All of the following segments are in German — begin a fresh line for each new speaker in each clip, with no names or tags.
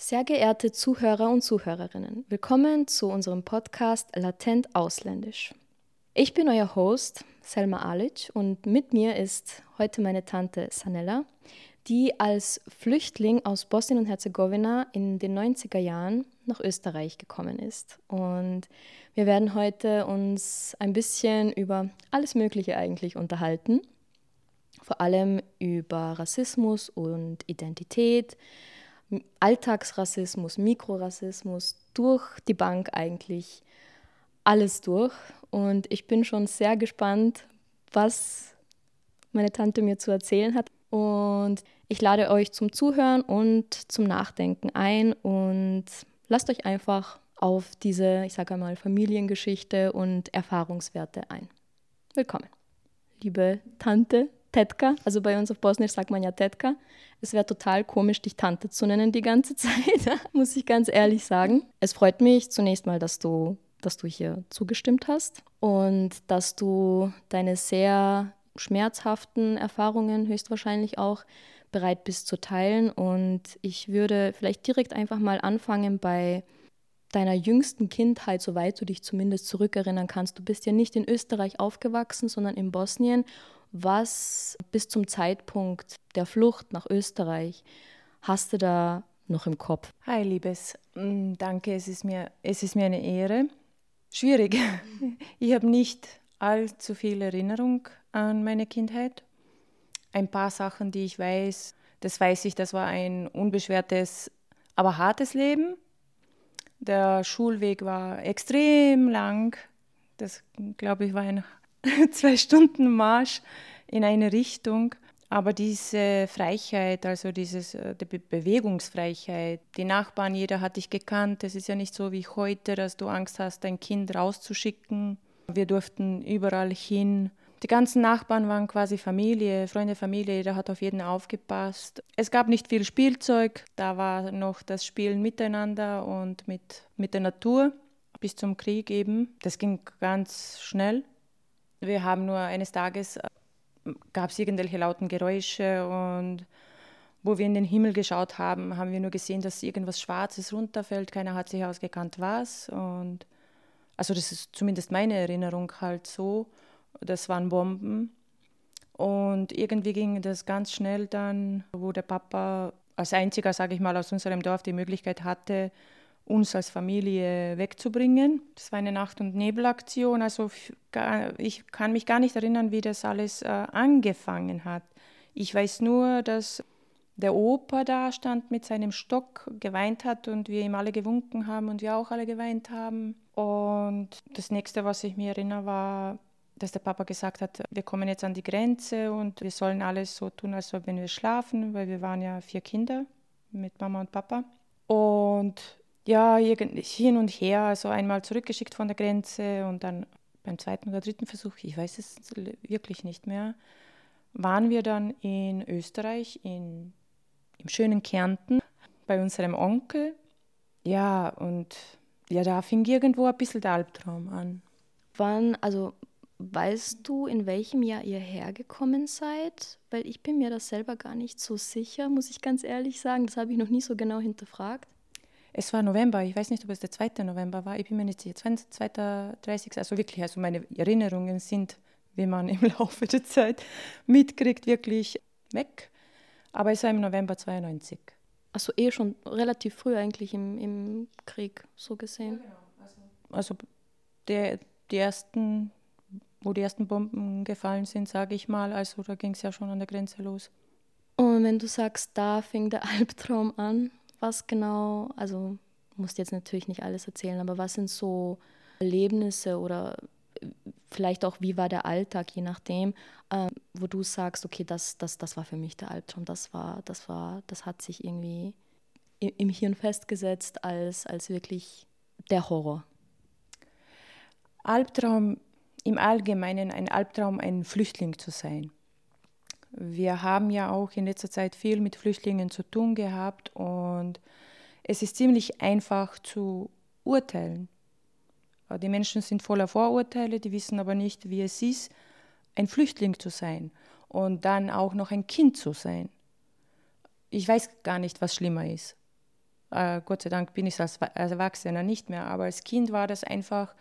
Sehr geehrte Zuhörer und Zuhörerinnen, willkommen zu unserem Podcast Latent Ausländisch. Ich bin euer Host Selma Alic und mit mir ist heute meine Tante Sanella, die als Flüchtling aus Bosnien und Herzegowina in den 90er Jahren nach Österreich gekommen ist. Und wir werden heute uns ein bisschen über alles Mögliche eigentlich unterhalten. Vor allem über Rassismus und Identität, Alltagsrassismus, Mikrorassismus, durch die Bank eigentlich alles durch. Und ich bin schon sehr gespannt, was meine Tante mir zu erzählen hat. Und ich lade euch zum Zuhören und zum Nachdenken ein und lasst euch einfach auf diese, ich sage einmal, Familiengeschichte und Erfahrungswerte ein. Willkommen, liebe Tante Tetka. Also bei uns auf Bosnisch sagt man ja Tetka. Es wäre total komisch, dich Tante zu nennen die ganze Zeit, muss ich ganz ehrlich sagen. Es freut mich zunächst mal, dass du, dass du hier zugestimmt hast und dass du deine sehr schmerzhaften Erfahrungen höchstwahrscheinlich auch bereit bist zu teilen. Und ich würde vielleicht direkt einfach mal anfangen bei deiner jüngsten Kindheit, soweit du dich zumindest zurückerinnern kannst. Du bist ja nicht in Österreich aufgewachsen, sondern in Bosnien. Was bis zum Zeitpunkt der Flucht nach Österreich hast du da noch im Kopf?
Hi, Liebes. Mm, danke, es ist mir, es ist mir eine Ehre. Schwierig. Ich habe nicht allzu viel Erinnerung an meine Kindheit. Ein paar Sachen, die ich weiß, das weiß ich, das war ein unbeschwertes, aber hartes Leben. Der Schulweg war extrem lang. Das, glaube ich, war ein zwei Stunden Marsch in eine Richtung. Aber diese Freiheit, also dieses, äh, die Bewegungsfreiheit, die Nachbarn, jeder hat dich gekannt. Es ist ja nicht so wie heute, dass du Angst hast, dein Kind rauszuschicken. Wir durften überall hin. Die ganzen Nachbarn waren quasi Familie, Freunde, Familie, jeder hat auf jeden aufgepasst. Es gab nicht viel Spielzeug, da war noch das Spielen miteinander und mit, mit der Natur bis zum Krieg eben. Das ging ganz schnell. Wir haben nur eines Tages, äh, gab es irgendwelche lauten Geräusche und wo wir in den Himmel geschaut haben, haben wir nur gesehen, dass irgendwas Schwarzes runterfällt. Keiner hat sich ausgekannt, was. Und also das ist zumindest meine Erinnerung halt so. Das waren Bomben. Und irgendwie ging das ganz schnell dann, wo der Papa als einziger, sage ich mal, aus unserem Dorf die Möglichkeit hatte, uns als Familie wegzubringen. Das war eine Nacht- und Nebelaktion. Also ich kann mich gar nicht erinnern, wie das alles äh, angefangen hat. Ich weiß nur, dass der Opa da stand mit seinem Stock, geweint hat und wir ihm alle gewunken haben und wir auch alle geweint haben. Und das nächste, was ich mir erinnere, war, dass der Papa gesagt hat, wir kommen jetzt an die Grenze und wir sollen alles so tun, als wenn wir schlafen, weil wir waren ja vier Kinder mit Mama und Papa. Und ja, hin und her, also einmal zurückgeschickt von der Grenze und dann beim zweiten oder dritten Versuch, ich weiß es wirklich nicht mehr, waren wir dann in Österreich, in, im schönen Kärnten, bei unserem Onkel. Ja, und ja, da fing irgendwo ein bisschen der Albtraum an.
Wann, also weißt du, in welchem Jahr ihr hergekommen seid? Weil ich bin mir das selber gar nicht so sicher, muss ich ganz ehrlich sagen. Das habe ich noch nie so genau hinterfragt.
Es war November, ich weiß nicht, ob es der 2. November war, ich bin mir nicht sicher, 2. 30. Also wirklich, also meine Erinnerungen sind, wie man im Laufe der Zeit mitkriegt, wirklich weg. Aber es war im November 92.
Also eh schon relativ früh eigentlich im, im Krieg, so gesehen. Ja, genau.
Also, also der, die ersten, wo die ersten Bomben gefallen sind, sage ich mal, also da ging es ja schon an der Grenze los.
Und wenn du sagst, da fing der Albtraum an, was genau, also musst jetzt natürlich nicht alles erzählen, aber was sind so Erlebnisse oder vielleicht auch, wie war der Alltag, je nachdem, äh, wo du sagst, okay, das, das, das war für mich der Albtraum, das war, das war, das hat sich irgendwie im Hirn festgesetzt als, als wirklich der Horror.
Albtraum im Allgemeinen, ein Albtraum, ein Flüchtling zu sein. Wir haben ja auch in letzter Zeit viel mit Flüchtlingen zu tun gehabt und es ist ziemlich einfach zu urteilen. Die Menschen sind voller Vorurteile, die wissen aber nicht, wie es ist, ein Flüchtling zu sein und dann auch noch ein Kind zu sein. Ich weiß gar nicht, was schlimmer ist. Äh, Gott sei Dank bin ich als Erwachsener nicht mehr, aber als Kind war das einfach,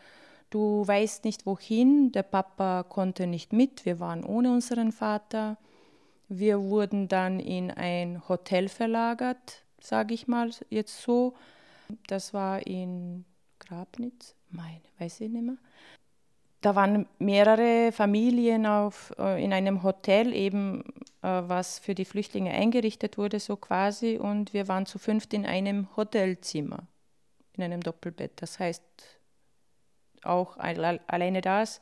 du weißt nicht wohin, der Papa konnte nicht mit, wir waren ohne unseren Vater. Wir wurden dann in ein Hotel verlagert, sage ich mal jetzt so. Das war in Grabnitz, meine, weiß ich nicht mehr da waren mehrere Familien auf, äh, in einem Hotel eben, äh, was für die Flüchtlinge eingerichtet wurde, so quasi. Und wir waren zu fünft in einem Hotelzimmer, in einem Doppelbett. Das heißt, auch alleine das,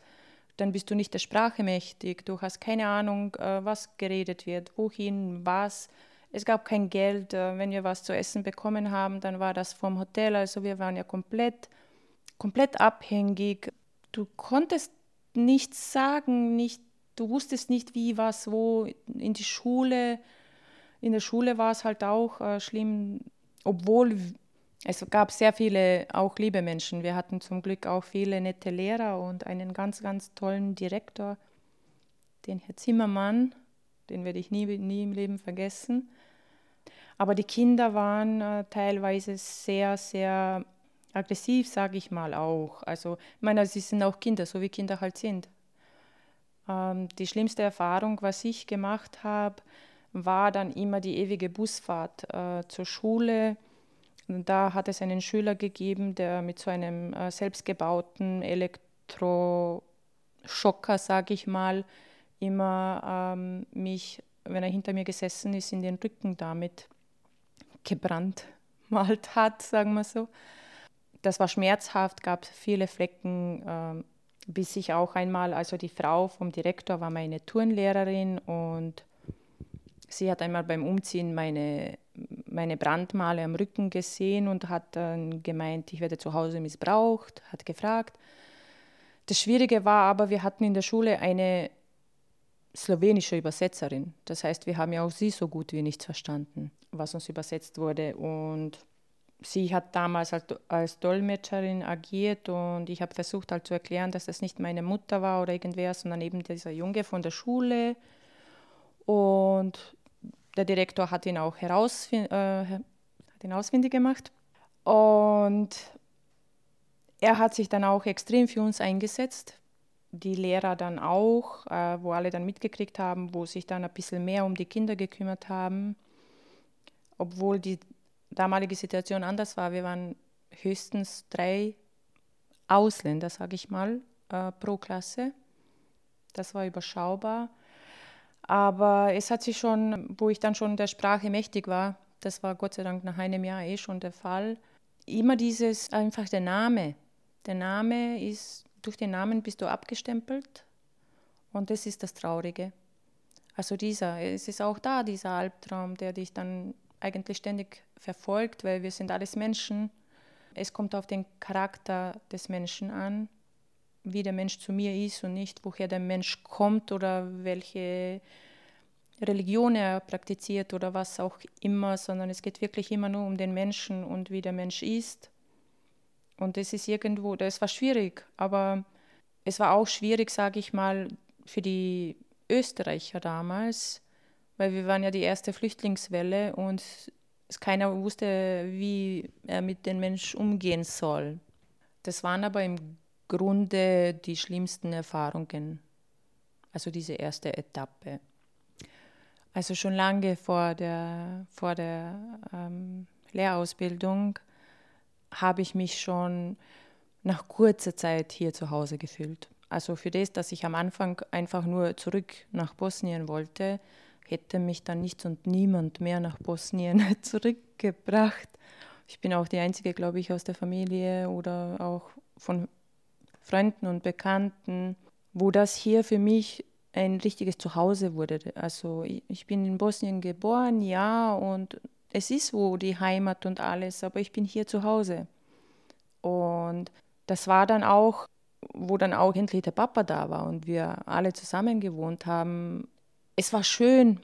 dann bist du nicht der Sprache mächtig. Du hast keine Ahnung, äh, was geredet wird, wohin, was. Es gab kein Geld. Wenn wir was zu essen bekommen haben, dann war das vom Hotel. Also wir waren ja komplett, komplett abhängig du konntest nichts sagen, nicht, du wusstest nicht, wie, was, wo. In die Schule, in der Schule war es halt auch äh, schlimm, obwohl es gab sehr viele auch liebe Menschen. Wir hatten zum Glück auch viele nette Lehrer und einen ganz, ganz tollen Direktor, den Herr Zimmermann, den werde ich nie, nie im Leben vergessen. Aber die Kinder waren äh, teilweise sehr, sehr aggressiv, sage ich mal auch. Also, ich meine, sie sind auch Kinder, so wie Kinder halt sind. Ähm, die schlimmste Erfahrung, was ich gemacht habe, war dann immer die ewige Busfahrt äh, zur Schule. Da hat es einen Schüler gegeben, der mit so einem äh, selbstgebauten Elektroschocker, sage ich mal, immer ähm, mich, wenn er hinter mir gesessen ist, in den Rücken damit gebrannt malt hat, sagen wir so. Das war schmerzhaft, gab viele Flecken, äh, bis ich auch einmal, also die Frau vom Direktor war meine Turnlehrerin und sie hat einmal beim Umziehen meine, meine Brandmale am Rücken gesehen und hat dann gemeint, ich werde zu Hause missbraucht, hat gefragt. Das Schwierige war aber, wir hatten in der Schule eine slowenische Übersetzerin. Das heißt, wir haben ja auch sie so gut wie nichts verstanden, was uns übersetzt wurde. Und sie hat damals als, als Dolmetscherin agiert und ich habe versucht halt zu erklären, dass das nicht meine Mutter war oder irgendwer, sondern eben dieser Junge von der Schule. Und der Direktor hat ihn auch herausfind, äh, ausfindig gemacht. Und er hat sich dann auch extrem für uns eingesetzt. Die Lehrer dann auch, äh, wo alle dann mitgekriegt haben, wo sich dann ein bisschen mehr um die Kinder gekümmert haben. Obwohl die damalige Situation anders war. Wir waren höchstens drei Ausländer, sage ich mal, äh, pro Klasse. Das war überschaubar. Aber es hat sich schon, wo ich dann schon der Sprache mächtig war, das war Gott sei Dank nach einem Jahr eh schon der Fall, immer dieses, einfach der Name. Der Name ist, durch den Namen bist du abgestempelt und das ist das Traurige. Also dieser, es ist auch da dieser Albtraum, der dich dann eigentlich ständig verfolgt, weil wir sind alles Menschen. Es kommt auf den Charakter des Menschen an, wie der Mensch zu mir ist und nicht, woher der Mensch kommt oder welche Religion er praktiziert oder was auch immer, sondern es geht wirklich immer nur um den Menschen und wie der Mensch ist. Und es ist irgendwo, das war schwierig, aber es war auch schwierig, sage ich mal, für die Österreicher damals, weil wir waren ja die erste Flüchtlingswelle und keiner wusste, wie er mit den Menschen umgehen soll. Das waren aber im Grunde die schlimmsten Erfahrungen, also diese erste Etappe. Also schon lange vor der, vor der ähm, Lehrausbildung habe ich mich schon nach kurzer Zeit hier zu Hause gefühlt. Also für das, dass ich am Anfang einfach nur zurück nach Bosnien wollte, hätte mich dann nichts und niemand mehr nach Bosnien zurückgebracht. Ich bin auch die Einzige, glaube ich, aus der Familie oder auch von Freunden und Bekannten, wo das hier für mich ein richtiges Zuhause wurde. Also ich bin in Bosnien geboren, ja, und es ist wo die Heimat und alles, aber ich bin hier zu Hause. Und das war dann auch, wo dann auch endlich der Papa da war und wir alle zusammen gewohnt haben, es war schön.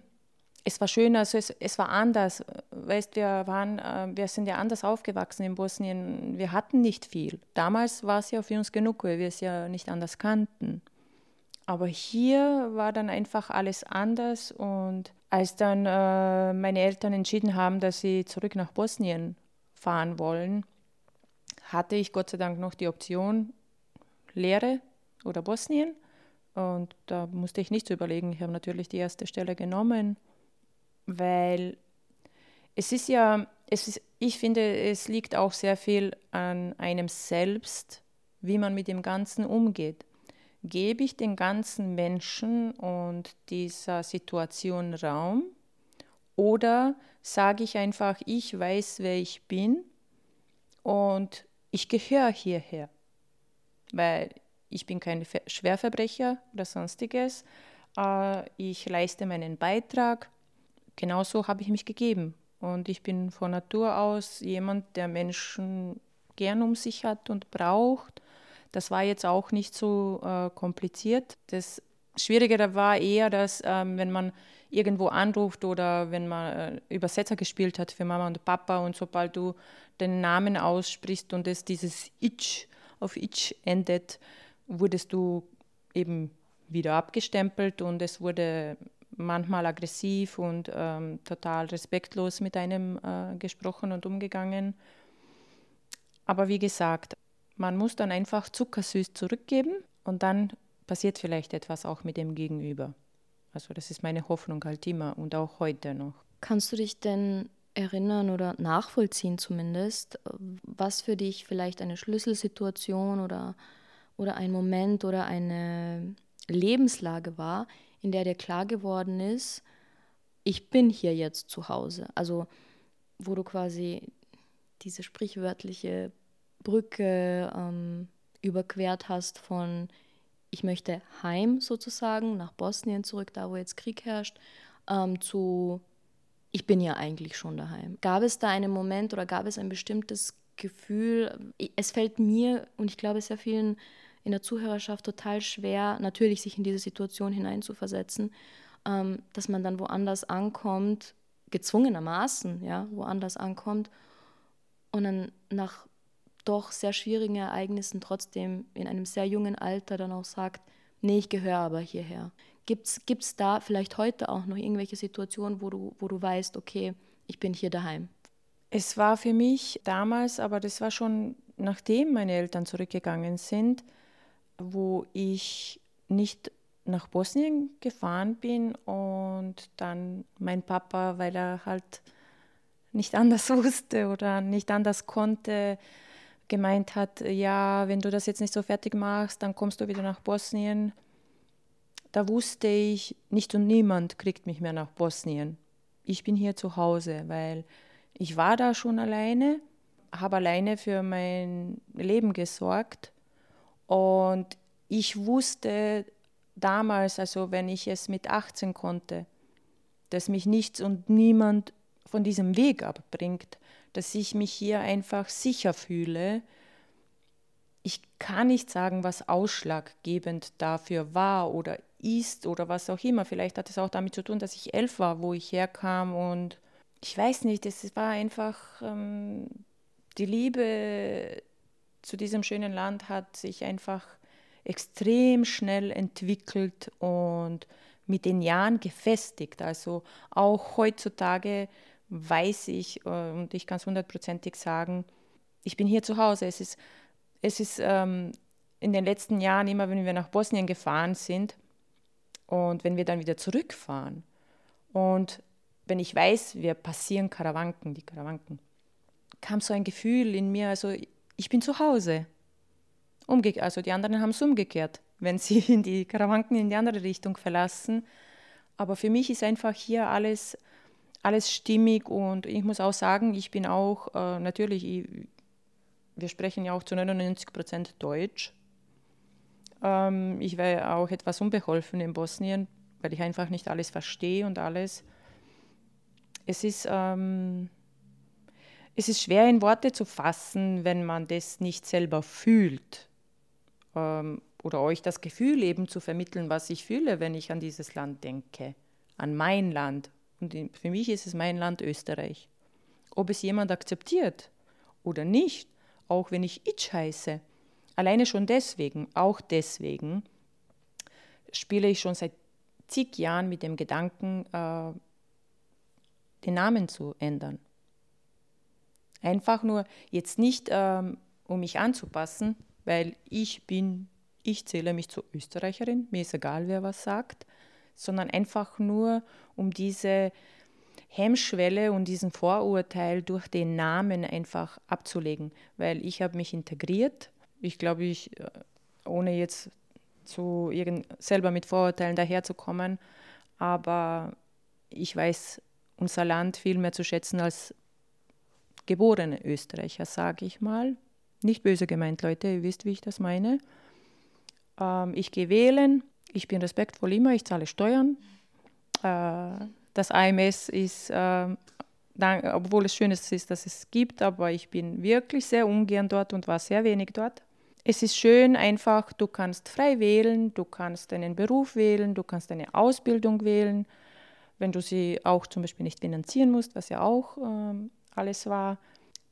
Es war schön, also es, es war anders. Weißt, wir, waren, äh, wir sind ja anders aufgewachsen in Bosnien. Wir hatten nicht viel. Damals war es ja für uns genug, weil wir es ja nicht anders kannten. Aber hier war dann einfach alles anders. Und als dann äh, meine Eltern entschieden haben, dass sie zurück nach Bosnien fahren wollen, hatte ich Gott sei Dank noch die Option Lehre oder Bosnien. Und da musste ich nicht so überlegen. Ich habe natürlich die erste Stelle genommen, weil es ist ja, es ist, ich finde, es liegt auch sehr viel an einem selbst, wie man mit dem Ganzen umgeht. Gebe ich den ganzen Menschen und dieser Situation Raum oder sage ich einfach, ich weiß, wer ich bin und ich gehöre hierher, weil ich bin kein Schwerverbrecher oder sonstiges. Äh, ich leiste meinen Beitrag. Genauso habe ich mich gegeben. Und ich bin von Natur aus jemand, der Menschen gern um sich hat und braucht. Das war jetzt auch nicht so äh, kompliziert. Das Schwierige war eher, dass ähm, wenn man irgendwo anruft oder wenn man äh, Übersetzer gespielt hat für Mama und Papa und sobald du den Namen aussprichst und es dieses Itch auf Itch endet, wurdest du eben wieder abgestempelt und es wurde manchmal aggressiv und ähm, total respektlos mit einem äh, gesprochen und umgegangen. Aber wie gesagt, man muss dann einfach zuckersüß zurückgeben und dann passiert vielleicht etwas auch mit dem Gegenüber. Also das ist meine Hoffnung halt immer und auch heute noch.
Kannst du dich denn erinnern oder nachvollziehen zumindest, was für dich vielleicht eine Schlüsselsituation oder oder ein Moment oder eine Lebenslage war, in der dir klar geworden ist, ich bin hier jetzt zu Hause. Also wo du quasi diese sprichwörtliche Brücke ähm, überquert hast von ich möchte heim sozusagen, nach Bosnien zurück, da wo jetzt Krieg herrscht, ähm, zu ich bin ja eigentlich schon daheim. Gab es da einen Moment oder gab es ein bestimmtes Gefühl? Es fällt mir und ich glaube sehr vielen in der Zuhörerschaft total schwer, natürlich sich in diese Situation hineinzuversetzen, ähm, dass man dann woanders ankommt, gezwungenermaßen, ja, woanders ankommt und dann nach doch sehr schwierigen Ereignissen trotzdem in einem sehr jungen Alter dann auch sagt, nee, ich gehöre aber hierher. Gibt es da vielleicht heute auch noch irgendwelche Situationen, wo du, wo du weißt, okay, ich bin hier daheim?
Es war für mich damals, aber das war schon nachdem meine Eltern zurückgegangen sind, wo ich nicht nach Bosnien gefahren bin und dann mein Papa, weil er halt nicht anders wusste oder nicht anders konnte, gemeint hat, ja, wenn du das jetzt nicht so fertig machst, dann kommst du wieder nach Bosnien. Da wusste ich, nicht und niemand kriegt mich mehr nach Bosnien. Ich bin hier zu Hause, weil ich war da schon alleine, habe alleine für mein Leben gesorgt und ich wusste damals, also wenn ich es mit 18 konnte, dass mich nichts und niemand von diesem Weg abbringt, dass ich mich hier einfach sicher fühle. Ich kann nicht sagen, was ausschlaggebend dafür war oder ist oder was auch immer. Vielleicht hat es auch damit zu tun, dass ich elf war, wo ich herkam und ich weiß nicht, es war einfach ähm, die Liebe zu diesem schönen Land hat sich einfach extrem schnell entwickelt und mit den Jahren gefestigt. Also auch heutzutage weiß ich äh, und ich kann es hundertprozentig sagen, ich bin hier zu Hause. Es ist, es ist ähm, in den letzten Jahren immer, wenn wir nach Bosnien gefahren sind und wenn wir dann wieder zurückfahren und wenn ich weiß, wir passieren Karawanken, die Karawanken, kam so ein Gefühl in mir, also ich bin zu Hause. Umge also die anderen haben es umgekehrt, wenn sie in die Karawanken in die andere Richtung verlassen. Aber für mich ist einfach hier alles, alles stimmig und ich muss auch sagen, ich bin auch äh, natürlich, ich, wir sprechen ja auch zu 99 Prozent Deutsch. Ähm, ich wäre auch etwas unbeholfen in Bosnien, weil ich einfach nicht alles verstehe und alles. Es ist ähm, es ist schwer in Worte zu fassen, wenn man das nicht selber fühlt. Ähm, oder euch das Gefühl eben zu vermitteln, was ich fühle, wenn ich an dieses Land denke, an mein Land. Und für mich ist es mein Land Österreich. Ob es jemand akzeptiert oder nicht, auch wenn ich Itch heiße, alleine schon deswegen, auch deswegen, spiele ich schon seit zig Jahren mit dem Gedanken, äh, den Namen zu ändern. Einfach nur jetzt nicht, ähm, um mich anzupassen, weil ich bin, ich zähle mich zur Österreicherin, mir ist egal, wer was sagt, sondern einfach nur, um diese Hemmschwelle und diesen Vorurteil durch den Namen einfach abzulegen, weil ich habe mich integriert. Ich glaube, ich, äh, ohne jetzt zu irgend, selber mit Vorurteilen daherzukommen, aber ich weiß unser Land viel mehr zu schätzen als geborene Österreicher, sage ich mal. Nicht böse gemeint, Leute, ihr wisst, wie ich das meine. Ähm, ich gehe wählen, ich bin respektvoll immer, ich zahle Steuern. Äh, das AMS ist, äh, dann, obwohl es schön ist, dass es gibt, aber ich bin wirklich sehr ungern dort und war sehr wenig dort. Es ist schön einfach, du kannst frei wählen, du kannst einen Beruf wählen, du kannst eine Ausbildung wählen, wenn du sie auch zum Beispiel nicht finanzieren musst, was ja auch ähm, alles war.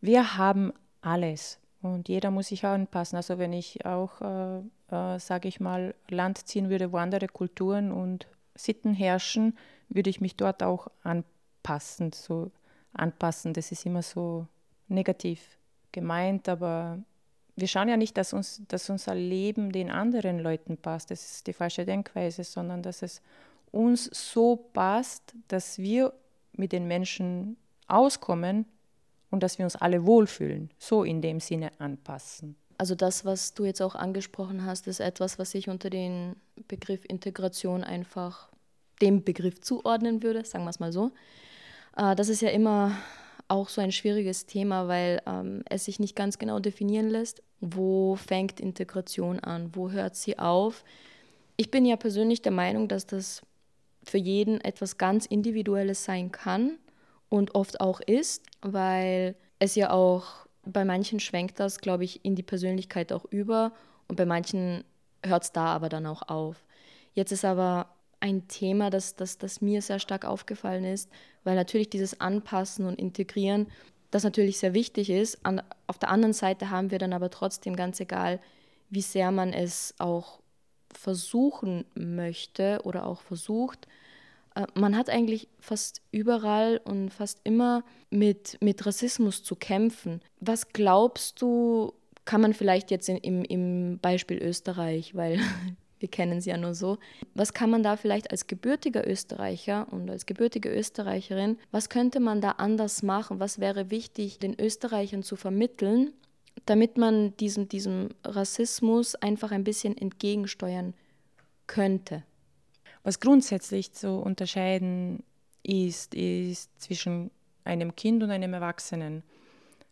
Wir haben alles und jeder muss sich anpassen. Also wenn ich auch, äh, äh, sage ich mal, Land ziehen würde, wo andere Kulturen und Sitten herrschen, würde ich mich dort auch anpassen. So anpassen, das ist immer so negativ gemeint, aber wir schauen ja nicht, dass, uns, dass unser Leben den anderen Leuten passt. Das ist die falsche Denkweise, sondern dass es uns so passt, dass wir mit den Menschen auskommen und dass wir uns alle wohlfühlen, so in dem Sinne anpassen.
Also das, was du jetzt auch angesprochen hast, ist etwas, was ich unter den Begriff Integration einfach dem Begriff zuordnen würde, sagen wir es mal so. Äh, das ist ja immer auch so ein schwieriges Thema, weil ähm, es sich nicht ganz genau definieren lässt, wo fängt Integration an, wo hört sie auf. Ich bin ja persönlich der Meinung, dass das für jeden etwas ganz Individuelles sein kann und oft auch ist, weil es ja auch bei manchen schwenkt das, glaube ich, in die Persönlichkeit auch über und bei manchen hört es da aber dann auch auf. Jetzt ist aber ein Thema, das, das, das mir sehr stark aufgefallen ist, weil natürlich dieses Anpassen und Integrieren, das natürlich sehr wichtig ist. An, auf der anderen Seite haben wir dann aber trotzdem ganz egal, wie sehr man es auch versuchen möchte oder auch versucht, man hat eigentlich fast überall und fast immer mit, mit Rassismus zu kämpfen. Was glaubst du, kann man vielleicht jetzt in, im, im Beispiel Österreich, weil wir kennen sie ja nur so, was kann man da vielleicht als gebürtiger Österreicher und als gebürtige Österreicherin, was könnte man da anders machen? Was wäre wichtig, den Österreichern zu vermitteln, damit man diesem, diesem Rassismus einfach ein bisschen entgegensteuern könnte?
Was grundsätzlich zu unterscheiden ist, ist zwischen einem Kind und einem Erwachsenen.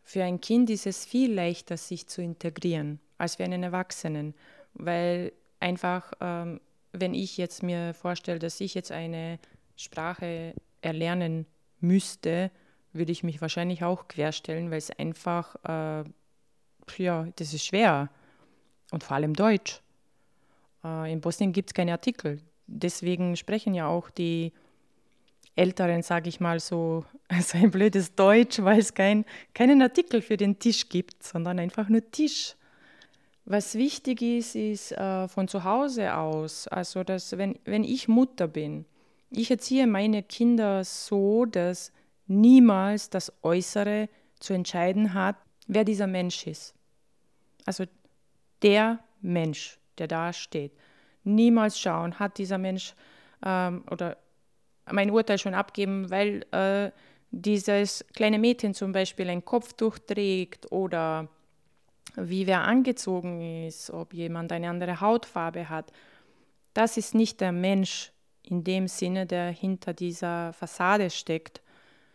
Für ein Kind ist es viel leichter, sich zu integrieren, als für einen Erwachsenen, weil einfach, ähm, wenn ich jetzt mir vorstelle, dass ich jetzt eine Sprache erlernen müsste, würde ich mich wahrscheinlich auch querstellen, weil es einfach, äh, ja, das ist schwer. Und vor allem Deutsch. Äh, in Bosnien gibt es keine Artikel deswegen sprechen ja auch die Älteren, sage ich mal so, so ein blödes Deutsch, weil es kein, keinen Artikel für den Tisch gibt, sondern einfach nur Tisch. Was wichtig ist, ist äh, von zu Hause aus, also dass wenn, wenn ich Mutter bin, ich erziehe meine Kinder so, dass niemals das Äußere zu entscheiden hat, wer dieser Mensch ist. Also der Mensch, der da steht niemals schauen, hat dieser Mensch ähm, oder mein Urteil schon abgeben, weil äh, dieses kleine Mädchen zum Beispiel ein Kopftuch trägt oder wie wer angezogen ist, ob jemand eine andere Hautfarbe hat. Das ist nicht der Mensch in dem Sinne, der hinter dieser Fassade steckt,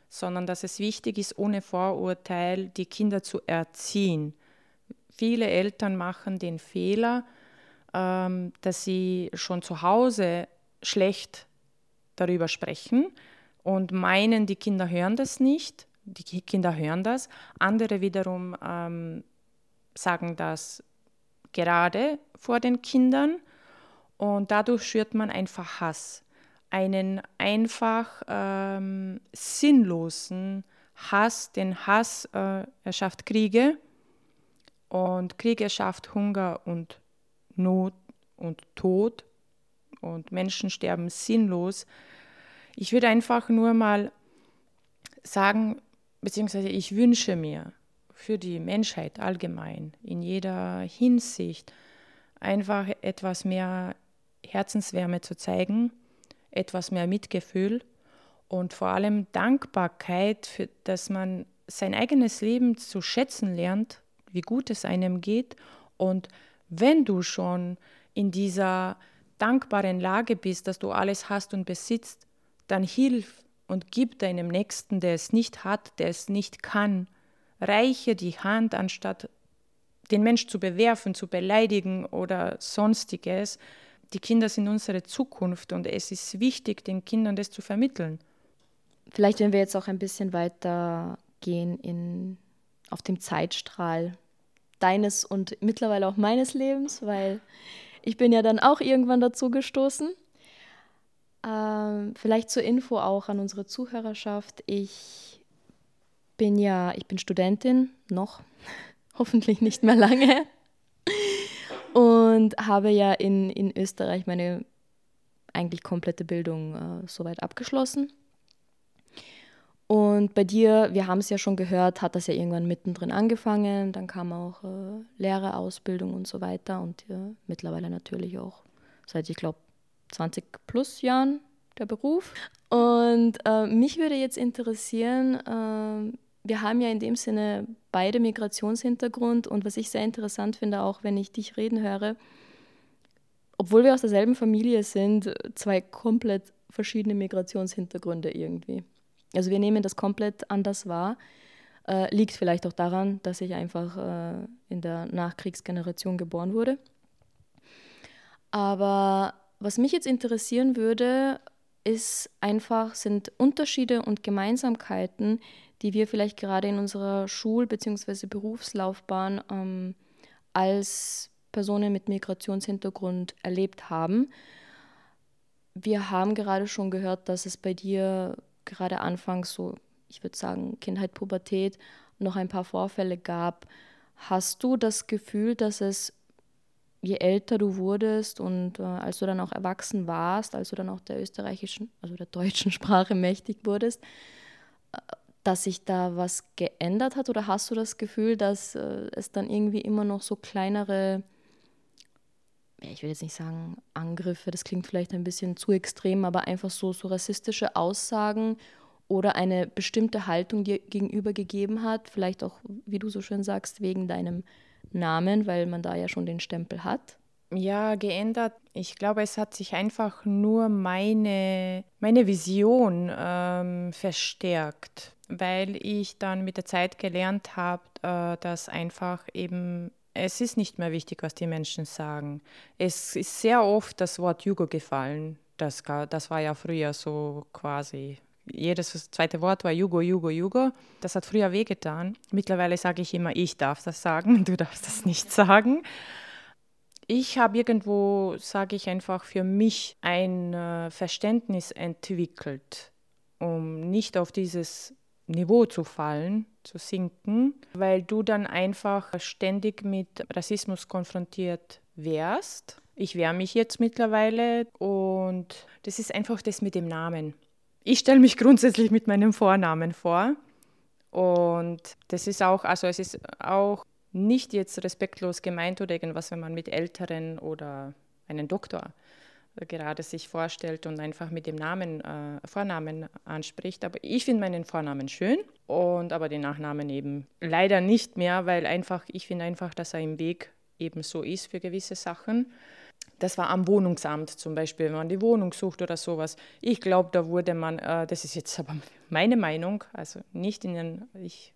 sondern dass es wichtig ist, ohne Vorurteil die Kinder zu erziehen. Viele Eltern machen den Fehler, ähm, dass sie schon zu Hause schlecht darüber sprechen und meinen, die Kinder hören das nicht. Die Kinder hören das. Andere wiederum ähm, sagen das gerade vor den Kindern und dadurch schürt man einfach Hass. Einen einfach ähm, sinnlosen Hass, den Hass äh, erschafft Kriege und Krieg erschafft Hunger und Not und Tod und Menschen sterben sinnlos. Ich würde einfach nur mal sagen, beziehungsweise ich wünsche mir für die Menschheit allgemein in jeder Hinsicht einfach etwas mehr Herzenswärme zu zeigen, etwas mehr Mitgefühl und vor allem Dankbarkeit, für, dass man sein eigenes Leben zu schätzen lernt, wie gut es einem geht. Und wenn du schon in dieser dankbaren Lage bist, dass du alles hast und besitzt, dann hilf und gib deinem Nächsten, der es nicht hat, der es nicht kann, reiche die Hand, anstatt den Mensch zu bewerfen, zu beleidigen oder sonstiges. Die Kinder sind unsere Zukunft und es ist wichtig, den Kindern das zu vermitteln.
Vielleicht, wenn wir jetzt auch ein bisschen weiter gehen in, auf dem Zeitstrahl deines und mittlerweile auch meines Lebens, weil ich bin ja dann auch irgendwann dazu gestoßen. Ähm, vielleicht zur Info auch an unsere Zuhörerschaft. Ich bin ja, ich bin Studentin, noch, hoffentlich nicht mehr lange. Und habe ja in, in Österreich meine eigentlich komplette Bildung äh, soweit abgeschlossen. Und bei dir, wir haben es ja schon gehört, hat das ja irgendwann mittendrin angefangen. Dann kam auch äh, Lehrerausbildung und so weiter. Und ja, mittlerweile natürlich auch seit, ich glaube, 20 plus Jahren der Beruf. Und äh, mich würde jetzt interessieren, äh, wir haben ja in dem Sinne beide Migrationshintergrund. Und was ich sehr interessant finde, auch wenn ich dich reden höre, obwohl wir aus derselben Familie sind, zwei komplett verschiedene Migrationshintergründe irgendwie. Also wir nehmen das komplett anders wahr. Äh, liegt vielleicht auch daran, dass ich einfach äh, in der Nachkriegsgeneration geboren wurde. Aber was mich jetzt interessieren würde, ist einfach, sind Unterschiede und Gemeinsamkeiten, die wir vielleicht gerade in unserer Schul- bzw. Berufslaufbahn ähm, als Personen mit Migrationshintergrund erlebt haben. Wir haben gerade schon gehört, dass es bei dir gerade anfangs so, ich würde sagen, Kindheit, Pubertät, noch ein paar Vorfälle gab. Hast du das Gefühl, dass es, je älter du wurdest und äh, als du dann auch erwachsen warst, als du dann auch der österreichischen, also der deutschen Sprache mächtig wurdest, äh, dass sich da was geändert hat? Oder hast du das Gefühl, dass äh, es dann irgendwie immer noch so kleinere ich will jetzt nicht sagen Angriffe, das klingt vielleicht ein bisschen zu extrem, aber einfach so, so rassistische Aussagen oder eine bestimmte Haltung dir gegenüber gegeben hat, vielleicht auch, wie du so schön sagst, wegen deinem Namen, weil man da ja schon den Stempel hat?
Ja, geändert. Ich glaube, es hat sich einfach nur meine, meine Vision ähm, verstärkt, weil ich dann mit der Zeit gelernt habe, äh, dass einfach eben es ist nicht mehr wichtig, was die Menschen sagen. Es ist sehr oft das Wort Jugo gefallen. Das, das war ja früher so quasi. Jedes zweite Wort war Jugo, Jugo, Jugo. Das hat früher wehgetan. Mittlerweile sage ich immer, ich darf das sagen, du darfst das nicht sagen. Ich habe irgendwo, sage ich einfach, für mich ein äh, Verständnis entwickelt, um nicht auf dieses Niveau zu fallen, zu sinken, weil du dann einfach ständig mit Rassismus konfrontiert wärst. Ich wehre mich jetzt mittlerweile und das ist einfach das mit dem Namen. Ich stelle mich grundsätzlich mit meinem Vornamen vor und das ist auch, also es ist auch nicht jetzt respektlos gemeint oder irgendwas, wenn man mit Älteren oder einen Doktor gerade sich vorstellt und einfach mit dem Namen, äh, Vornamen anspricht. Aber ich finde meinen Vornamen schön und aber den Nachnamen eben leider nicht mehr, weil einfach, ich finde einfach, dass er im Weg eben so ist für gewisse Sachen. Das war am Wohnungsamt zum Beispiel, wenn man die Wohnung sucht oder sowas. Ich glaube, da wurde man, äh, das ist jetzt aber meine Meinung, also nicht in den, ich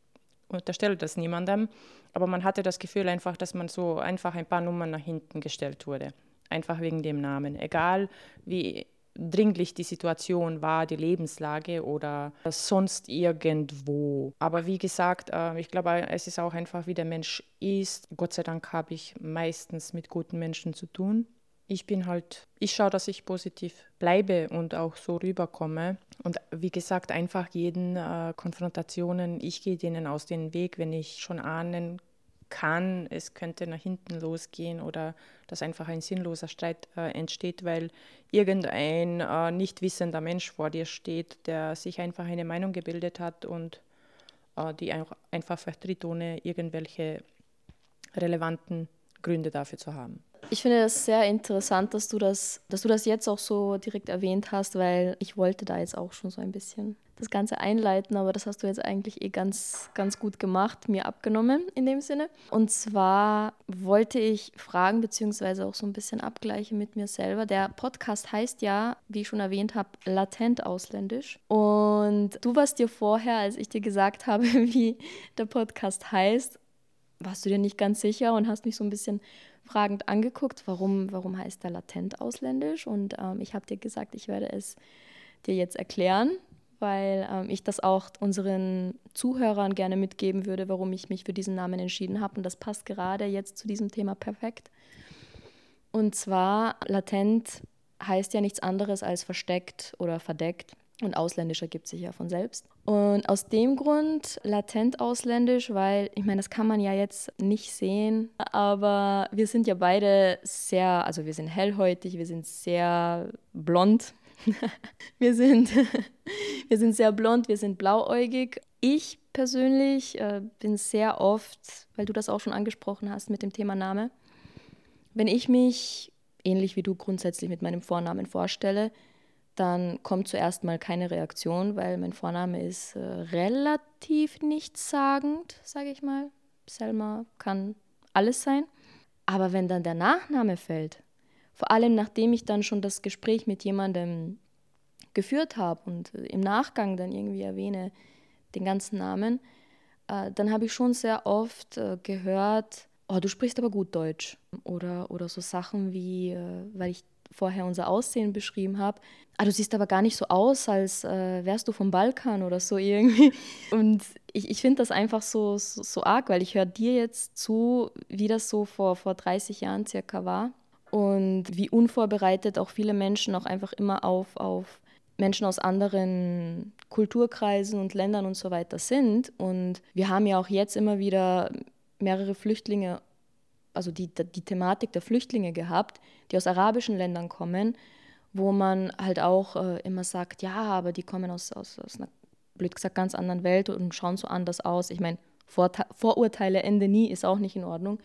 unterstelle das niemandem, aber man hatte das Gefühl einfach, dass man so einfach ein paar Nummern nach hinten gestellt wurde einfach wegen dem Namen. Egal wie dringlich die Situation war, die Lebenslage oder sonst irgendwo. Aber wie gesagt, äh, ich glaube, es ist auch einfach, wie der Mensch ist. Gott sei Dank habe ich meistens mit guten Menschen zu tun. Ich bin halt, ich schaue, dass ich positiv bleibe und auch so rüberkomme. Und wie gesagt, einfach jeden äh, Konfrontationen, ich gehe denen aus dem Weg, wenn ich schon ahnen kann, es könnte nach hinten losgehen oder dass einfach ein sinnloser Streit äh, entsteht, weil irgendein äh, nicht wissender Mensch vor dir steht, der sich einfach eine Meinung gebildet hat und äh, die einfach vertritt, ohne irgendwelche relevanten Gründe dafür zu haben.
Ich finde das sehr interessant, dass du das, dass du das jetzt auch so direkt erwähnt hast, weil ich wollte da jetzt auch schon so ein bisschen das Ganze einleiten, aber das hast du jetzt eigentlich eh ganz, ganz gut gemacht, mir abgenommen in dem Sinne. Und zwar wollte ich fragen, beziehungsweise auch so ein bisschen abgleichen mit mir selber. Der Podcast heißt ja, wie ich schon erwähnt habe, latent ausländisch. Und du warst dir vorher, als ich dir gesagt habe, wie der Podcast heißt, warst du dir nicht ganz sicher und hast mich so ein bisschen fragend angeguckt, warum, warum heißt er latent ausländisch? Und ähm, ich habe dir gesagt, ich werde es dir jetzt erklären weil ähm, ich das auch unseren Zuhörern gerne mitgeben würde, warum ich mich für diesen Namen entschieden habe. Und das passt gerade jetzt zu diesem Thema perfekt. Und zwar latent heißt ja nichts anderes als versteckt oder verdeckt. Und ausländisch ergibt sich ja von selbst. Und aus dem Grund latent ausländisch, weil ich meine, das kann man ja jetzt nicht sehen, aber wir sind ja beide sehr, also wir sind hellhäutig, wir sind sehr blond, wir, sind, wir sind sehr blond, wir sind blauäugig. Ich persönlich äh, bin sehr oft, weil du das auch schon angesprochen hast mit dem Thema Name, wenn ich mich ähnlich wie du grundsätzlich mit meinem Vornamen vorstelle, dann kommt zuerst mal keine Reaktion, weil mein Vorname ist äh, relativ nichtssagend, sage ich mal. Selma kann alles sein. Aber wenn dann der Nachname fällt, vor allem nachdem ich dann schon das Gespräch mit jemandem geführt habe und im Nachgang dann irgendwie erwähne den ganzen Namen, äh, dann habe ich schon sehr oft äh, gehört, oh, du sprichst aber gut Deutsch. Oder, oder so Sachen wie, äh, weil ich vorher unser Aussehen beschrieben habe, ah, du siehst aber gar nicht so aus, als äh, wärst du vom Balkan oder so irgendwie. Und ich, ich finde das einfach so, so, so arg, weil ich höre dir jetzt zu, wie das so vor, vor 30 Jahren circa war und wie unvorbereitet auch viele Menschen auch einfach immer auf, auf Menschen aus anderen Kulturkreisen und Ländern und so weiter sind. Und wir haben ja auch jetzt immer wieder mehrere Flüchtlinge, also die, die Thematik der Flüchtlinge gehabt, die aus arabischen Ländern kommen, wo man halt auch äh, immer sagt, ja, aber die kommen aus, aus, aus einer, blöd gesagt, ganz anderen Welt und schauen so anders aus. Ich meine, Vorurteile Ende nie ist auch nicht in Ordnung.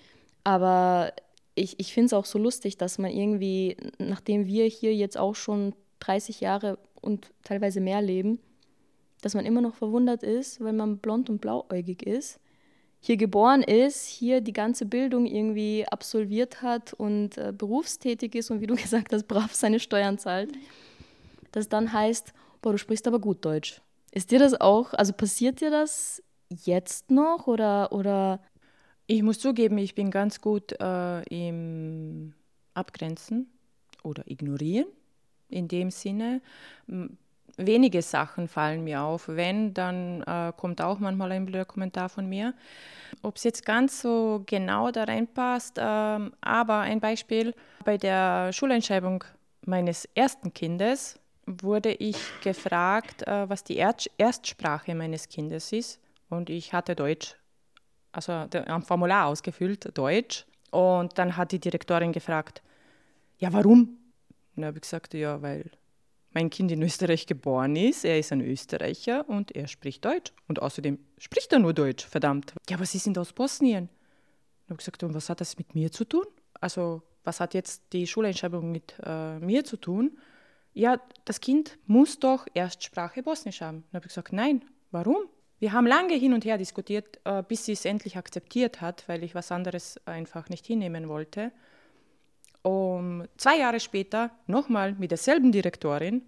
Aber ich, ich finde es auch so lustig, dass man irgendwie, nachdem wir hier jetzt auch schon 30 Jahre und teilweise mehr leben, dass man immer noch verwundert ist, weil man blond und blauäugig ist, hier geboren ist, hier die ganze Bildung irgendwie absolviert hat und äh, berufstätig ist und wie du gesagt hast, brav seine Steuern zahlt, das dann heißt, boah, du sprichst aber gut Deutsch. Ist dir das auch, also passiert dir das jetzt noch oder, oder
ich muss zugeben, ich bin ganz gut äh, im Abgrenzen oder Ignorieren. In dem Sinne, wenige Sachen fallen mir auf. Wenn, dann äh, kommt auch manchmal ein blöder Kommentar von mir. Ob es jetzt ganz so genau da reinpasst, äh, aber ein Beispiel: Bei der Schuleinschreibung meines ersten Kindes wurde ich gefragt, äh, was die Erstsprache meines Kindes ist. Und ich hatte Deutsch also ein Formular ausgefüllt, Deutsch. Und dann hat die Direktorin gefragt, ja, warum? Und dann habe ich gesagt, ja, weil mein Kind in Österreich geboren ist, er ist ein Österreicher und er spricht Deutsch. Und außerdem spricht er nur Deutsch, verdammt. Ja, aber Sie sind aus Bosnien. Und habe ich gesagt, und was hat das mit mir zu tun? Also, was hat jetzt die Schuleinschreibung mit äh, mir zu tun? Ja, das Kind muss doch Erstsprache Bosnisch haben. Und habe ich gesagt, nein, warum? Wir haben lange hin und her diskutiert, äh, bis sie es endlich akzeptiert hat, weil ich was anderes einfach nicht hinnehmen wollte. Um zwei Jahre später nochmal mit derselben Direktorin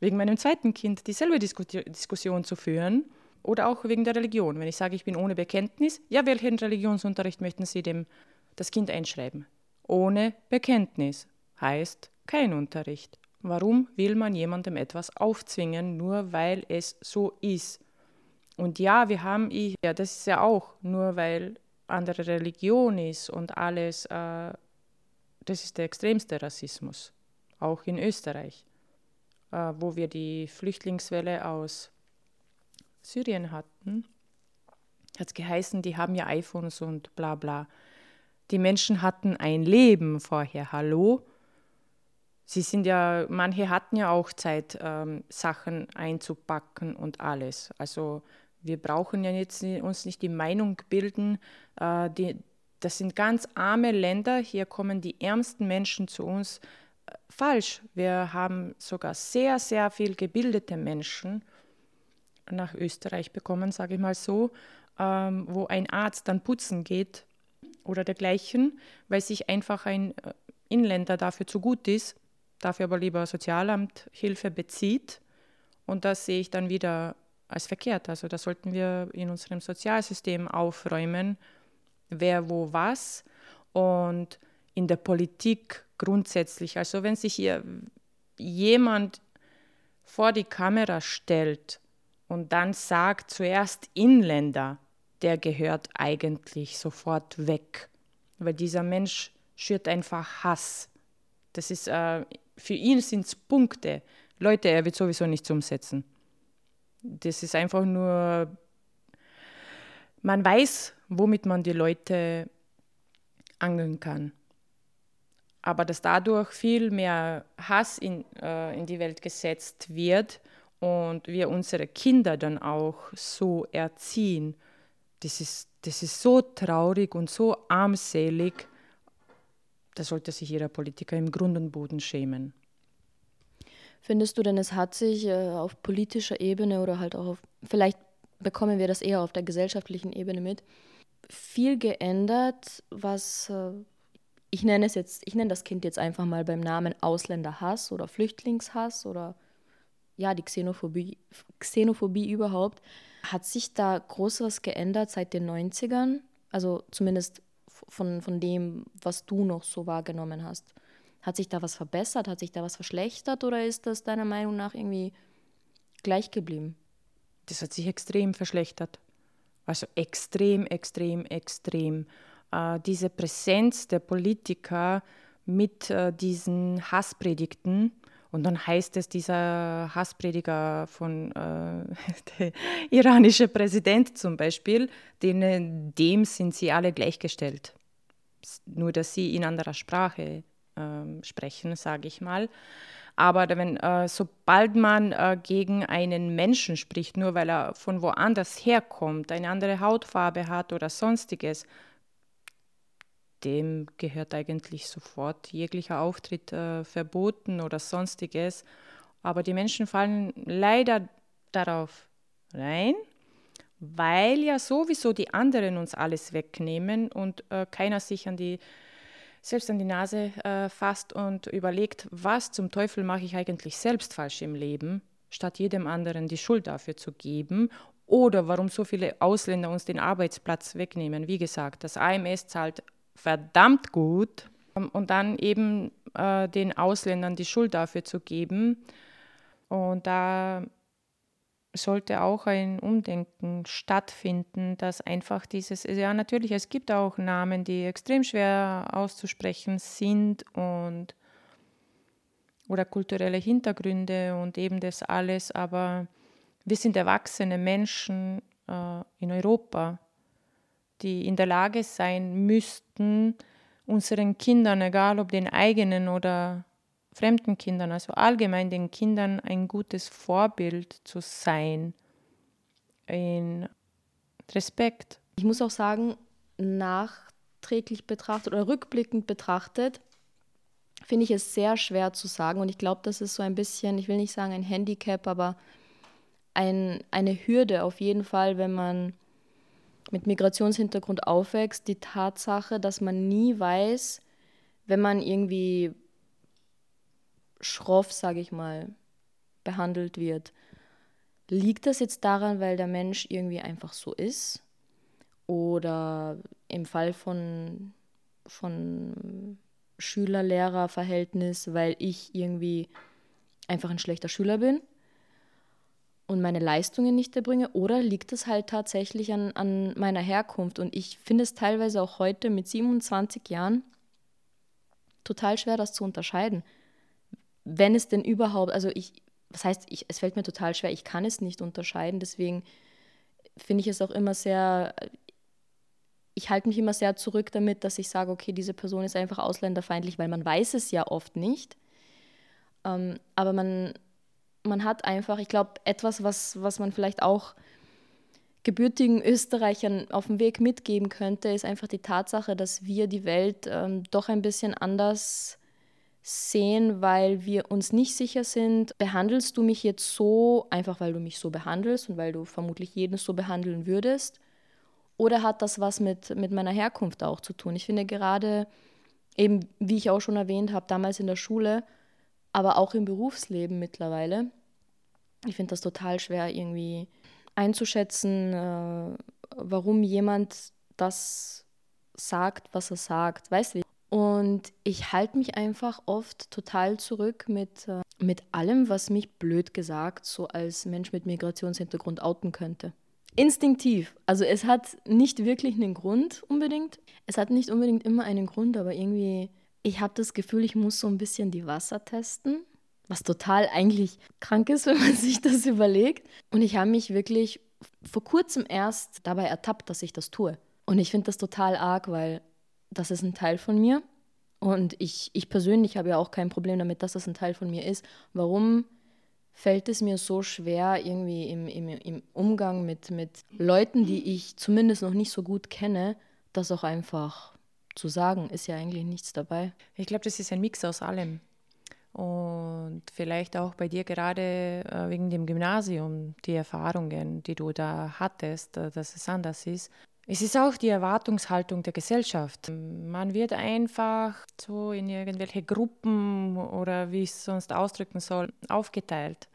wegen meinem zweiten Kind dieselbe Disku Diskussion zu führen oder auch wegen der Religion. Wenn ich sage, ich bin ohne Bekenntnis, ja, welchen Religionsunterricht möchten Sie dem das Kind einschreiben? Ohne Bekenntnis heißt kein Unterricht. Warum will man jemandem etwas aufzwingen, nur weil es so ist? Und ja, wir haben, ich, ja, das ist ja auch nur, weil andere Religion ist und alles, äh, das ist der extremste Rassismus, auch in Österreich, äh, wo wir die Flüchtlingswelle aus Syrien hatten, hat es geheißen, die haben ja iPhones und bla bla. Die Menschen hatten ein Leben vorher, hallo? Sie sind ja, manche hatten ja auch Zeit, ähm, Sachen einzupacken und alles. Also Wir brauchen ja jetzt uns nicht die Meinung bilden, äh, die, das sind ganz arme Länder, hier kommen die ärmsten Menschen zu uns. Äh, falsch, wir haben sogar sehr, sehr viel gebildete Menschen nach Österreich bekommen, sage ich mal so, ähm, wo ein Arzt dann putzen geht oder dergleichen, weil sich einfach ein äh, Inländer dafür zu gut ist, dafür aber lieber Sozialamt Hilfe bezieht. Und das sehe ich dann wieder als verkehrt. Also da sollten wir in unserem Sozialsystem aufräumen, wer wo was und in der Politik grundsätzlich. Also wenn sich hier jemand vor die Kamera stellt und dann sagt zuerst Inländer, der gehört eigentlich sofort weg, weil dieser Mensch schürt einfach Hass. Das ist äh, für ihn sind es Punkte. Leute, er wird sowieso nichts umsetzen. Das ist einfach nur, man weiß, womit man die Leute angeln kann. Aber dass dadurch viel mehr Hass in, äh, in die Welt gesetzt wird und wir unsere Kinder dann auch so erziehen, das ist, das ist so traurig und so armselig. Da sollte sich jeder Politiker im Grund und Boden schämen.
Findest du denn, es hat sich äh, auf politischer Ebene oder halt auch auf, vielleicht bekommen wir das eher auf der gesellschaftlichen Ebene mit, viel geändert, was äh, ich nenne es jetzt, ich nenne das Kind jetzt einfach mal beim Namen Ausländerhass oder Flüchtlingshass oder ja, die Xenophobie, Xenophobie überhaupt. Hat sich da groß was geändert seit den 90ern? Also zumindest von, von dem, was du noch so wahrgenommen hast. Hat sich da was verbessert? Hat sich da was verschlechtert? Oder ist das deiner Meinung nach irgendwie gleich geblieben?
Das hat sich extrem verschlechtert. Also extrem, extrem, extrem. Äh, diese Präsenz der Politiker mit äh, diesen Hasspredigten. Und dann heißt es, dieser Hassprediger von äh, der iranische Präsident zum Beispiel, denen, dem sind sie alle gleichgestellt. Nur, dass sie in anderer Sprache äh, sprechen, sage ich mal. Aber wenn, äh, sobald man äh, gegen einen Menschen spricht, nur weil er von woanders herkommt, eine andere Hautfarbe hat oder sonstiges, dem gehört eigentlich sofort jeglicher Auftritt äh, verboten oder sonstiges. Aber die Menschen fallen leider darauf rein, weil ja sowieso die anderen uns alles wegnehmen und äh, keiner sich an die selbst an die Nase äh, fasst und überlegt, was zum Teufel mache ich eigentlich selbst falsch im Leben, statt jedem anderen die Schuld dafür zu geben oder warum so viele Ausländer uns den Arbeitsplatz wegnehmen. Wie gesagt, das AMS zahlt verdammt gut ähm, und dann eben äh, den Ausländern die Schuld dafür zu geben. Und da sollte auch ein Umdenken stattfinden, dass einfach dieses, ja natürlich, es gibt auch Namen, die extrem schwer auszusprechen sind und oder kulturelle Hintergründe und eben das alles, aber wir sind erwachsene Menschen äh, in Europa, die in der Lage sein müssten, unseren Kindern, egal ob den eigenen oder fremden Kindern, also allgemein den Kindern ein gutes Vorbild zu sein in Respekt.
Ich muss auch sagen, nachträglich betrachtet oder rückblickend betrachtet, finde ich es sehr schwer zu sagen. Und ich glaube, das ist so ein bisschen, ich will nicht sagen ein Handicap, aber ein, eine Hürde auf jeden Fall, wenn man mit Migrationshintergrund aufwächst, die Tatsache, dass man nie weiß, wenn man irgendwie schroff, sage ich mal, behandelt wird. Liegt das jetzt daran, weil der Mensch irgendwie einfach so ist? Oder im Fall von, von Schüler-Lehrer-Verhältnis, weil ich irgendwie einfach ein schlechter Schüler bin und meine Leistungen nicht erbringe? Oder liegt es halt tatsächlich an, an meiner Herkunft? Und ich finde es teilweise auch heute mit 27 Jahren total schwer, das zu unterscheiden wenn es denn überhaupt, also ich, was heißt, ich, es fällt mir total schwer, ich kann es nicht unterscheiden, deswegen finde ich es auch immer sehr, ich halte mich immer sehr zurück damit, dass ich sage, okay, diese Person ist einfach ausländerfeindlich, weil man weiß es ja oft nicht. Ähm, aber man, man hat einfach, ich glaube, etwas, was, was man vielleicht auch gebürtigen Österreichern auf dem Weg mitgeben könnte, ist einfach die Tatsache, dass wir die Welt ähm, doch ein bisschen anders sehen, weil wir uns nicht sicher sind, behandelst du mich jetzt so, einfach weil du mich so behandelst und weil du vermutlich jeden so behandeln würdest? Oder hat das was mit, mit meiner Herkunft auch zu tun? Ich finde gerade, eben wie ich auch schon erwähnt habe, damals in der Schule, aber auch im Berufsleben mittlerweile, ich finde das total schwer irgendwie einzuschätzen, äh, warum jemand das sagt, was er sagt. Weißt du? Und ich halte mich einfach oft total zurück mit, äh, mit allem, was mich blöd gesagt so als Mensch mit Migrationshintergrund outen könnte. Instinktiv. Also es hat nicht wirklich einen Grund unbedingt. Es hat nicht unbedingt immer einen Grund, aber irgendwie, ich habe das Gefühl, ich muss so ein bisschen die Wasser testen, was total eigentlich krank ist, wenn man sich das überlegt. Und ich habe mich wirklich vor kurzem erst dabei ertappt, dass ich das tue. Und ich finde das total arg, weil das ist ein Teil von mir. Und ich, ich persönlich habe ja auch kein Problem damit, dass das ein Teil von mir ist. Warum fällt es mir so schwer, irgendwie im, im, im Umgang mit, mit Leuten, die ich zumindest noch nicht so gut kenne, das auch einfach zu sagen? Ist ja eigentlich nichts dabei.
Ich glaube, das ist ein Mix aus allem. Und vielleicht auch bei dir gerade äh, wegen dem Gymnasium, die Erfahrungen, die du da hattest, äh, dass es anders ist. Es ist auch die Erwartungshaltung der Gesellschaft. Man wird einfach so in irgendwelche Gruppen oder wie ich es sonst ausdrücken soll, aufgeteilt.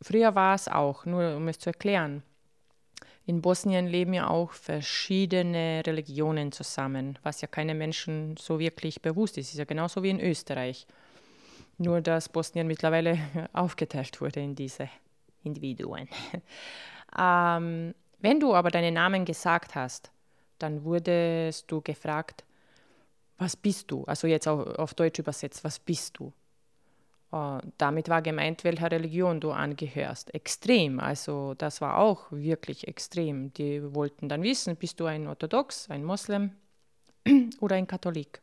Früher war es auch, nur um es zu erklären. In Bosnien leben ja auch verschiedene Religionen zusammen, was ja keinem Menschen so wirklich bewusst ist. Es ist ja genauso wie in Österreich. Nur dass Bosnien mittlerweile aufgeteilt wurde in diese Individuen. ähm, wenn du aber deinen Namen gesagt hast, dann wurdest du gefragt, was bist du? Also jetzt auf Deutsch übersetzt, was bist du? Uh, damit war gemeint, welcher Religion du angehörst. Extrem, also das war auch wirklich extrem. Die wollten dann wissen, bist du ein Orthodox, ein Moslem oder ein Katholik?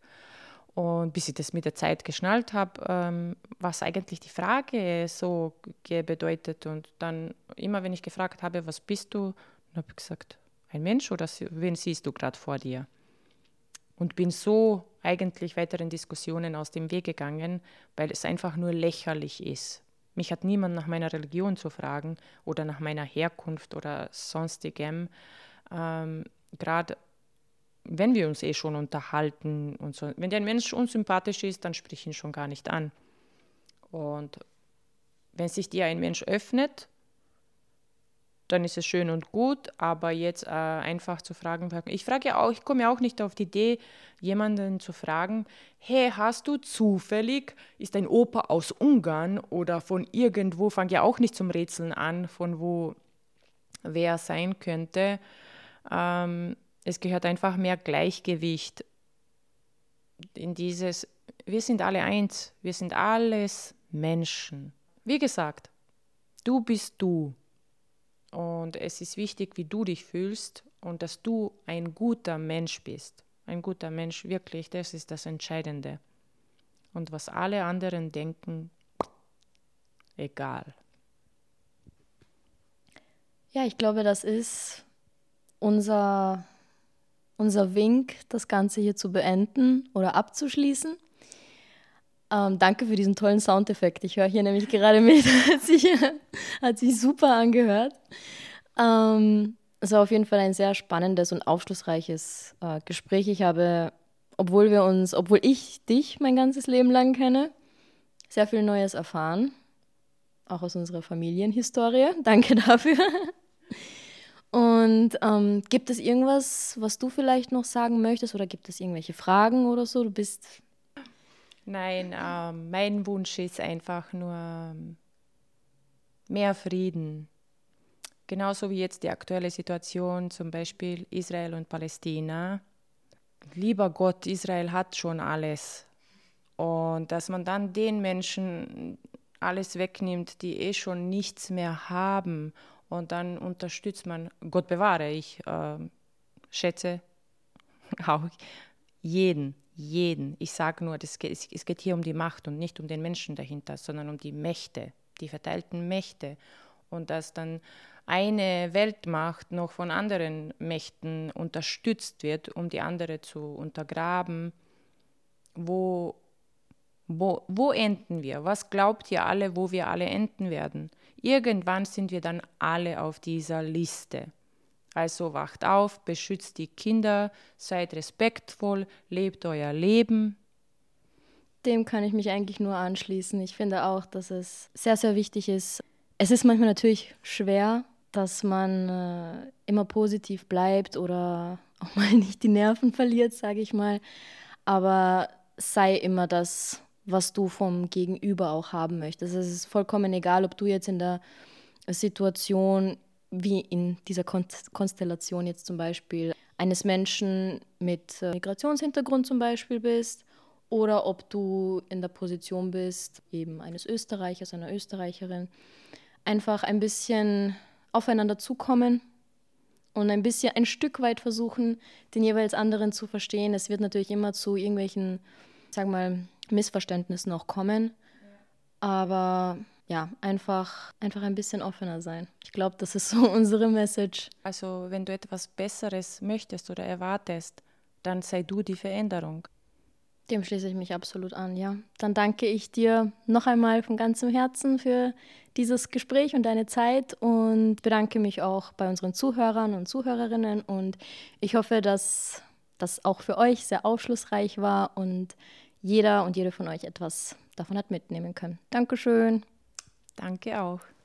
Und bis ich das mit der Zeit geschnallt habe, ähm, was eigentlich die Frage so bedeutet. Und dann immer, wenn ich gefragt habe, was bist du, und habe gesagt, ein Mensch oder wen siehst du gerade vor dir? Und bin so eigentlich weiteren Diskussionen aus dem Weg gegangen, weil es einfach nur lächerlich ist. Mich hat niemand nach meiner Religion zu fragen oder nach meiner Herkunft oder sonstigem. Ähm, gerade wenn wir uns eh schon unterhalten und so. Wenn der Mensch unsympathisch ist, dann sprich ihn schon gar nicht an. Und wenn sich dir ein Mensch öffnet dann ist es schön und gut, aber jetzt äh, einfach zu fragen, ich frage ja auch, ich komme ja auch nicht auf die Idee, jemanden zu fragen, hey, hast du zufällig, ist dein Opa aus Ungarn oder von irgendwo, fange ja auch nicht zum Rätseln an, von wo wer sein könnte. Ähm, es gehört einfach mehr Gleichgewicht in dieses, wir sind alle eins, wir sind alles Menschen. Wie gesagt, du bist du und es ist wichtig, wie du dich fühlst und dass du ein guter Mensch bist. Ein guter Mensch, wirklich, das ist das Entscheidende. Und was alle anderen denken, egal.
Ja, ich glaube, das ist unser, unser Wink, das Ganze hier zu beenden oder abzuschließen. Ähm, danke für diesen tollen Soundeffekt. Ich höre hier nämlich gerade mit. hat, sich, hat sich super angehört. Ähm, es war auf jeden Fall ein sehr spannendes und aufschlussreiches äh, Gespräch. Ich habe, obwohl wir uns, obwohl ich dich mein ganzes Leben lang kenne, sehr viel Neues erfahren. Auch aus unserer Familienhistorie. Danke dafür. Und ähm, gibt es irgendwas, was du vielleicht noch sagen möchtest oder gibt es irgendwelche Fragen oder so? Du bist
Nein, äh, mein Wunsch ist einfach nur ähm, mehr Frieden. Genauso wie jetzt die aktuelle Situation, zum Beispiel Israel und Palästina. Lieber Gott, Israel hat schon alles. Und dass man dann den Menschen alles wegnimmt, die eh schon nichts mehr haben. Und dann unterstützt man, Gott bewahre, ich äh, schätze auch jeden, jeden. Ich sage nur, das geht, es geht hier um die Macht und nicht um den Menschen dahinter, sondern um die Mächte, die verteilten Mächte. Und dass dann eine Weltmacht noch von anderen Mächten unterstützt wird, um die andere zu untergraben, wo, wo, wo enden wir? Was glaubt ihr alle, wo wir alle enden werden? Irgendwann sind wir dann alle auf dieser Liste. Also wacht auf, beschützt die Kinder, seid respektvoll, lebt euer Leben.
Dem kann ich mich eigentlich nur anschließen. Ich finde auch, dass es sehr, sehr wichtig ist. Es ist manchmal natürlich schwer, dass man äh, immer positiv bleibt oder auch mal nicht die Nerven verliert, sage ich mal. Aber sei immer das, was du vom Gegenüber auch haben möchtest. Es ist vollkommen egal, ob du jetzt in der Situation wie in dieser Konstellation jetzt zum Beispiel eines Menschen mit äh, Migrationshintergrund zum Beispiel bist oder ob du in der Position bist, eben eines Österreichers, einer Österreicherin, einfach ein bisschen aufeinander zukommen und ein bisschen, ein Stück weit versuchen, den jeweils anderen zu verstehen. Es wird natürlich immer zu irgendwelchen, sag mal, Missverständnissen auch kommen, aber ja, einfach, einfach ein bisschen offener sein. Ich glaube, das ist so unsere Message.
Also, wenn du etwas Besseres möchtest oder erwartest, dann sei du die Veränderung.
Dem schließe ich mich absolut an, ja. Dann danke ich dir noch einmal von ganzem Herzen für dieses Gespräch und deine Zeit und bedanke mich auch bei unseren Zuhörern und Zuhörerinnen und ich hoffe, dass das auch für euch sehr aufschlussreich war und jeder und jede von euch etwas davon hat mitnehmen können. Dankeschön.
Danke auch.